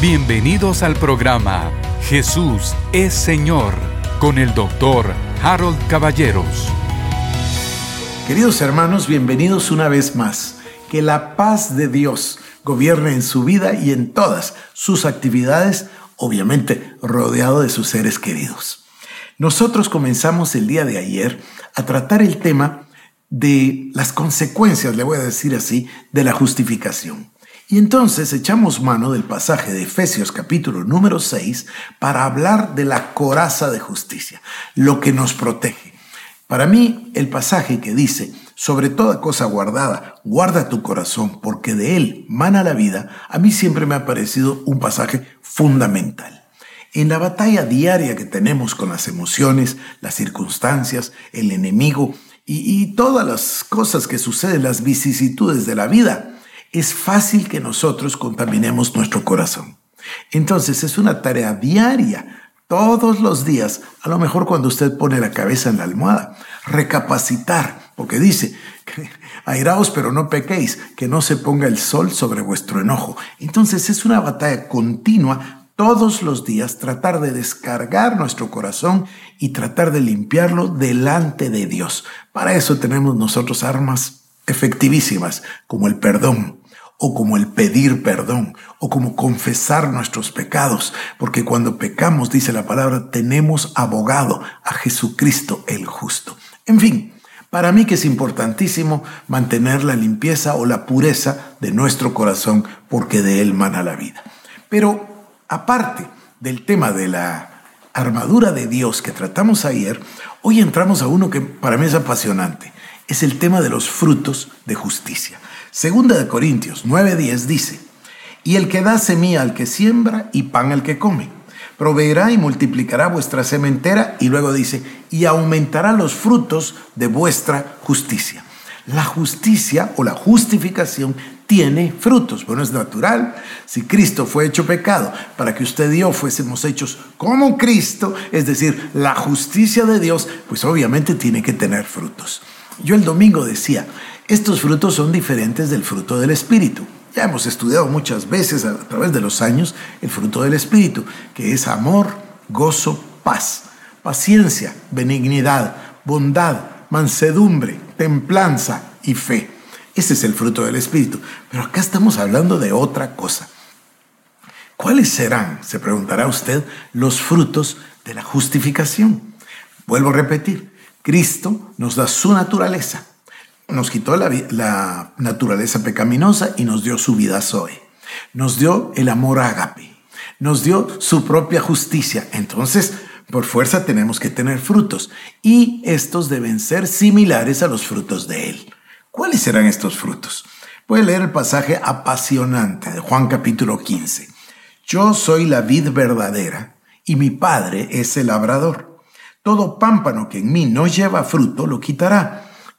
Bienvenidos al programa Jesús es Señor con el doctor Harold Caballeros. Queridos hermanos, bienvenidos una vez más. Que la paz de Dios gobierne en su vida y en todas sus actividades, obviamente rodeado de sus seres queridos. Nosotros comenzamos el día de ayer a tratar el tema de las consecuencias, le voy a decir así, de la justificación. Y entonces echamos mano del pasaje de Efesios capítulo número 6 para hablar de la coraza de justicia, lo que nos protege. Para mí, el pasaje que dice, sobre toda cosa guardada, guarda tu corazón, porque de él mana la vida, a mí siempre me ha parecido un pasaje fundamental. En la batalla diaria que tenemos con las emociones, las circunstancias, el enemigo y, y todas las cosas que suceden, las vicisitudes de la vida, es fácil que nosotros contaminemos nuestro corazón. Entonces es una tarea diaria, todos los días, a lo mejor cuando usted pone la cabeza en la almohada, recapacitar, porque dice, airaos pero no pequéis, que no se ponga el sol sobre vuestro enojo. Entonces es una batalla continua todos los días tratar de descargar nuestro corazón y tratar de limpiarlo delante de Dios. Para eso tenemos nosotros armas efectivísimas como el perdón, o como el pedir perdón, o como confesar nuestros pecados, porque cuando pecamos, dice la palabra, tenemos abogado a Jesucristo el justo. En fin, para mí que es importantísimo mantener la limpieza o la pureza de nuestro corazón, porque de él mana la vida. Pero aparte del tema de la armadura de Dios que tratamos ayer, hoy entramos a uno que para mí es apasionante. Es el tema de los frutos de justicia. Segunda de Corintios 9:10 dice, y el que da semilla al que siembra y pan al que come, proveerá y multiplicará vuestra sementera y luego dice, y aumentará los frutos de vuestra justicia. La justicia o la justificación tiene frutos. Bueno, es natural. Si Cristo fue hecho pecado para que usted y yo fuésemos hechos como Cristo, es decir, la justicia de Dios, pues obviamente tiene que tener frutos. Yo el domingo decía, estos frutos son diferentes del fruto del Espíritu. Ya hemos estudiado muchas veces a través de los años el fruto del Espíritu, que es amor, gozo, paz, paciencia, benignidad, bondad, mansedumbre, templanza y fe. Ese es el fruto del Espíritu. Pero acá estamos hablando de otra cosa. ¿Cuáles serán, se preguntará usted, los frutos de la justificación? Vuelvo a repetir, Cristo nos da su naturaleza, nos quitó la, naturaleza pecaminosa y nos dio su vida Zoe. Nos dio el amor ágape. Nos dio su propia justicia. Entonces, por fuerza tenemos que tener frutos y estos deben ser similares a los frutos de Él. ¿Cuáles serán estos frutos? A leer el pasaje apasionante de Juan capítulo 15. Yo soy la vid verdadera y mi Padre es el labrador. Todo pámpano que en mí no lleva fruto lo quitará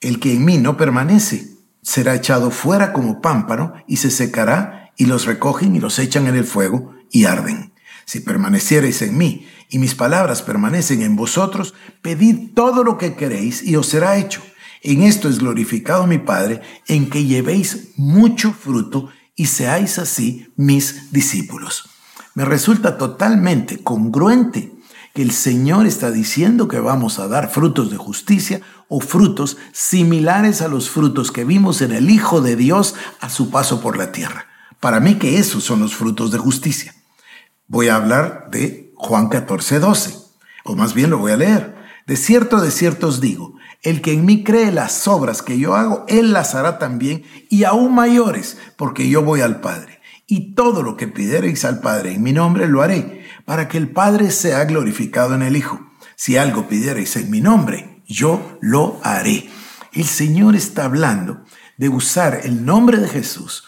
El que en mí no permanece será echado fuera como pámpano y se secará y los recogen y los echan en el fuego y arden. Si permaneciereis en mí y mis palabras permanecen en vosotros, pedid todo lo que queréis y os será hecho. En esto es glorificado mi Padre, en que llevéis mucho fruto y seáis así mis discípulos. Me resulta totalmente congruente que el Señor está diciendo que vamos a dar frutos de justicia o frutos similares a los frutos que vimos en el Hijo de Dios a su paso por la tierra. Para mí que esos son los frutos de justicia. Voy a hablar de Juan 14, 12, o más bien lo voy a leer. De cierto, de cierto os digo, el que en mí cree las obras que yo hago, él las hará también y aún mayores, porque yo voy al Padre. Y todo lo que pidiereis al Padre en mi nombre lo haré para que el Padre sea glorificado en el Hijo. Si algo pidierais en mi nombre, yo lo haré. El Señor está hablando de usar el nombre de Jesús,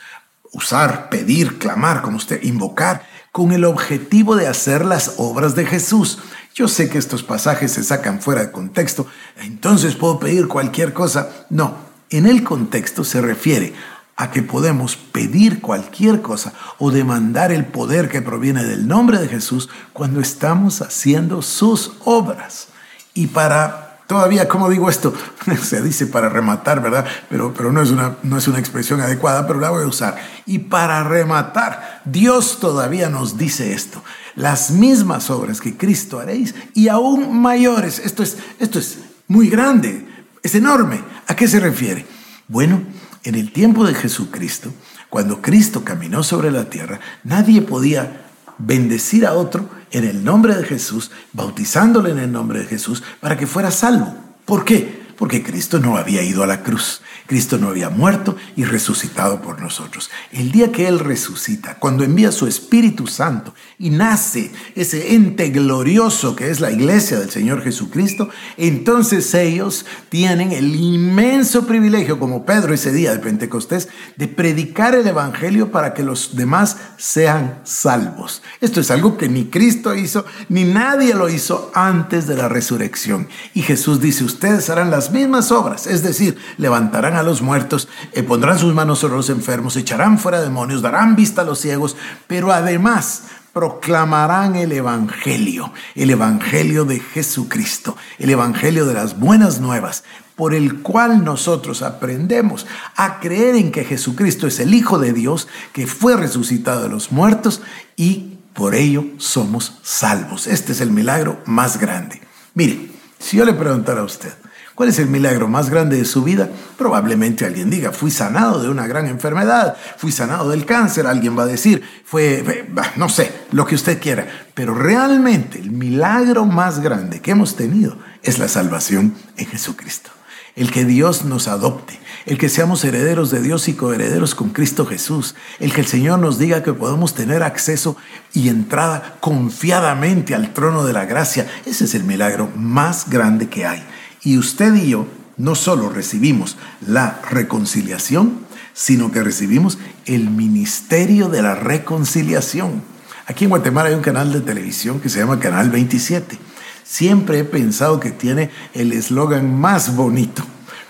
usar, pedir, clamar, como usted, invocar, con el objetivo de hacer las obras de Jesús. Yo sé que estos pasajes se sacan fuera de contexto, entonces puedo pedir cualquier cosa. No, en el contexto se refiere a que podemos pedir cualquier cosa o demandar el poder que proviene del nombre de Jesús cuando estamos haciendo sus obras. Y para Todavía, ¿cómo digo esto? Se dice para rematar, ¿verdad? Pero, pero no, es una, no es una expresión adecuada, pero la voy a usar. Y para rematar, Dios todavía nos dice esto. Las mismas obras que Cristo haréis y aún mayores. Esto es, esto es muy grande, es enorme. ¿A qué se refiere? Bueno, en el tiempo de Jesucristo, cuando Cristo caminó sobre la tierra, nadie podía bendecir a otro en el nombre de Jesús, bautizándole en el nombre de Jesús, para que fuera salvo. ¿Por qué? Porque Cristo no había ido a la cruz. Cristo no había muerto y resucitado por nosotros. El día que Él resucita, cuando envía su Espíritu Santo y nace ese ente glorioso que es la iglesia del Señor Jesucristo, entonces ellos tienen el inmenso privilegio, como Pedro ese día de Pentecostés, de predicar el Evangelio para que los demás sean salvos. Esto es algo que ni Cristo hizo, ni nadie lo hizo antes de la resurrección. Y Jesús dice, ustedes harán mismas obras, es decir, levantarán a los muertos, eh, pondrán sus manos sobre los enfermos, echarán fuera demonios, darán vista a los ciegos, pero además proclamarán el Evangelio, el Evangelio de Jesucristo, el Evangelio de las buenas nuevas, por el cual nosotros aprendemos a creer en que Jesucristo es el Hijo de Dios, que fue resucitado de los muertos y por ello somos salvos. Este es el milagro más grande. Mire, si yo le preguntara a usted, ¿Cuál es el milagro más grande de su vida? Probablemente alguien diga, fui sanado de una gran enfermedad, fui sanado del cáncer, alguien va a decir, fue, no sé, lo que usted quiera. Pero realmente el milagro más grande que hemos tenido es la salvación en Jesucristo. El que Dios nos adopte, el que seamos herederos de Dios y coherederos con Cristo Jesús, el que el Señor nos diga que podemos tener acceso y entrada confiadamente al trono de la gracia, ese es el milagro más grande que hay. Y usted y yo no solo recibimos la reconciliación, sino que recibimos el ministerio de la reconciliación. Aquí en Guatemala hay un canal de televisión que se llama Canal 27. Siempre he pensado que tiene el eslogan más bonito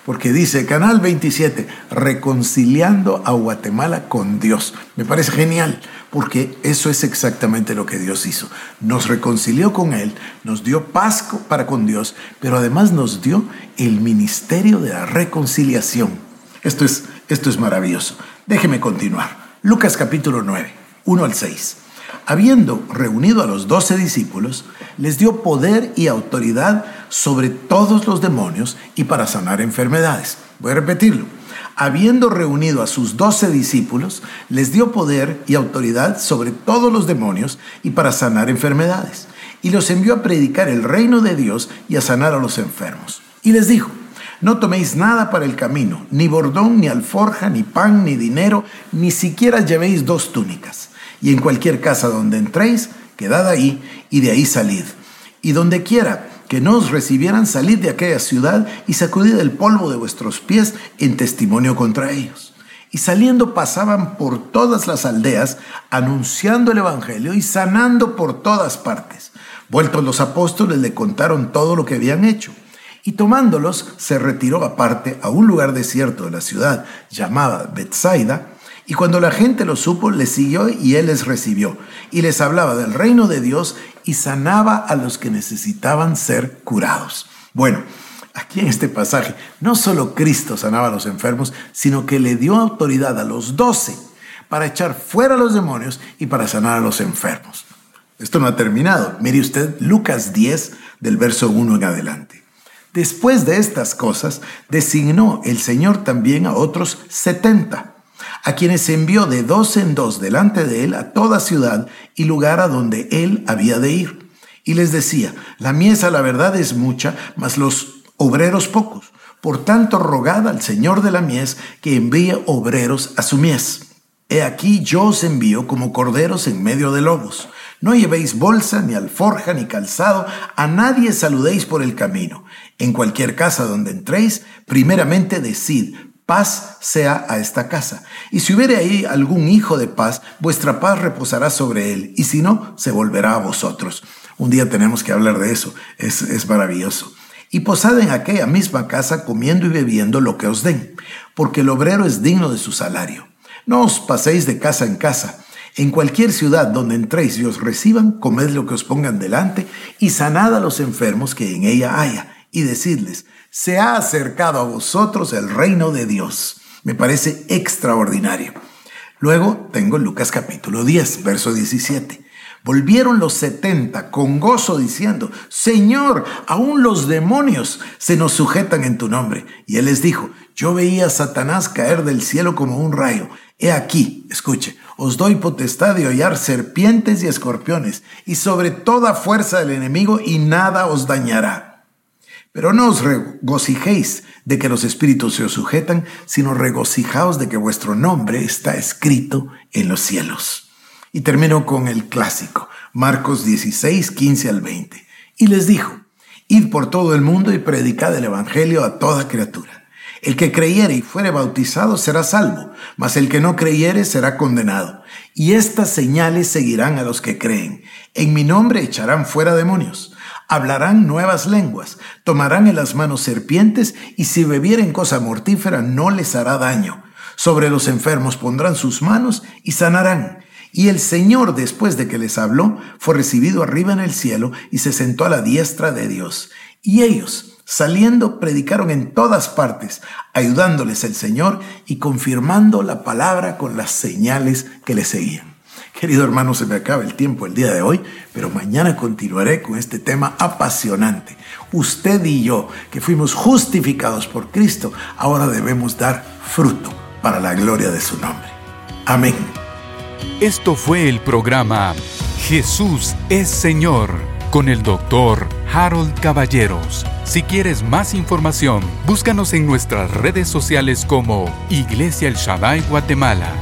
porque dice Canal 27, reconciliando a Guatemala con Dios. Me parece genial, porque eso es exactamente lo que Dios hizo. Nos reconcilió con Él, nos dio paz para con Dios, pero además nos dio el ministerio de la reconciliación. Esto es, esto es maravilloso. Déjeme continuar. Lucas capítulo 9, 1 al 6. Habiendo reunido a los doce discípulos, les dio poder y autoridad sobre todos los demonios y para sanar enfermedades. Voy a repetirlo. Habiendo reunido a sus doce discípulos, les dio poder y autoridad sobre todos los demonios y para sanar enfermedades. Y los envió a predicar el reino de Dios y a sanar a los enfermos. Y les dijo, no toméis nada para el camino, ni bordón, ni alforja, ni pan, ni dinero, ni siquiera llevéis dos túnicas y en cualquier casa donde entréis, quedad ahí y de ahí salid. Y donde quiera que no os recibieran, salid de aquella ciudad y sacudid el polvo de vuestros pies en testimonio contra ellos. Y saliendo pasaban por todas las aldeas, anunciando el Evangelio y sanando por todas partes. Vueltos los apóstoles le contaron todo lo que habían hecho. Y tomándolos, se retiró aparte a un lugar desierto de la ciudad, llamada Bethsaida, y cuando la gente lo supo, les siguió y él les recibió. Y les hablaba del reino de Dios y sanaba a los que necesitaban ser curados. Bueno, aquí en este pasaje, no solo Cristo sanaba a los enfermos, sino que le dio autoridad a los doce para echar fuera a los demonios y para sanar a los enfermos. Esto no ha terminado. Mire usted Lucas 10 del verso 1 en adelante. Después de estas cosas, designó el Señor también a otros setenta a quienes envió de dos en dos delante de él a toda ciudad y lugar a donde él había de ir. Y les decía, la mies a la verdad es mucha, mas los obreros pocos. Por tanto, rogad al Señor de la mies que envíe obreros a su mies. He aquí yo os envío como corderos en medio de lobos. No llevéis bolsa, ni alforja, ni calzado, a nadie saludéis por el camino. En cualquier casa donde entréis, primeramente decid, paz sea a esta casa. Y si hubiere ahí algún hijo de paz, vuestra paz reposará sobre él, y si no, se volverá a vosotros. Un día tenemos que hablar de eso, es, es maravilloso. Y posad en aquella misma casa comiendo y bebiendo lo que os den, porque el obrero es digno de su salario. No os paséis de casa en casa. En cualquier ciudad donde entréis y os reciban, comed lo que os pongan delante y sanad a los enfermos que en ella haya, y decidles, se ha acercado a vosotros el reino de Dios. Me parece extraordinario. Luego tengo Lucas capítulo 10, verso 17. Volvieron los setenta con gozo diciendo, Señor, aún los demonios se nos sujetan en tu nombre. Y él les dijo, yo veía a Satanás caer del cielo como un rayo. He aquí, escuche, os doy potestad de hollar serpientes y escorpiones, y sobre toda fuerza del enemigo, y nada os dañará. Pero no os regocijéis de que los espíritus se os sujetan, sino regocijaos de que vuestro nombre está escrito en los cielos. Y termino con el clásico, Marcos 16, 15 al 20. Y les dijo, Id por todo el mundo y predicad el Evangelio a toda criatura. El que creyere y fuere bautizado será salvo, mas el que no creyere será condenado. Y estas señales seguirán a los que creen. En mi nombre echarán fuera demonios hablarán nuevas lenguas, tomarán en las manos serpientes y si bebieren cosa mortífera no les hará daño. Sobre los enfermos pondrán sus manos y sanarán. Y el Señor, después de que les habló, fue recibido arriba en el cielo y se sentó a la diestra de Dios. Y ellos, saliendo, predicaron en todas partes, ayudándoles el Señor y confirmando la palabra con las señales que le seguían. Querido hermano, se me acaba el tiempo el día de hoy, pero mañana continuaré con este tema apasionante. Usted y yo, que fuimos justificados por Cristo, ahora debemos dar fruto para la gloria de su nombre. Amén. Esto fue el programa Jesús es Señor con el doctor Harold Caballeros. Si quieres más información, búscanos en nuestras redes sociales como Iglesia El Shaddai Guatemala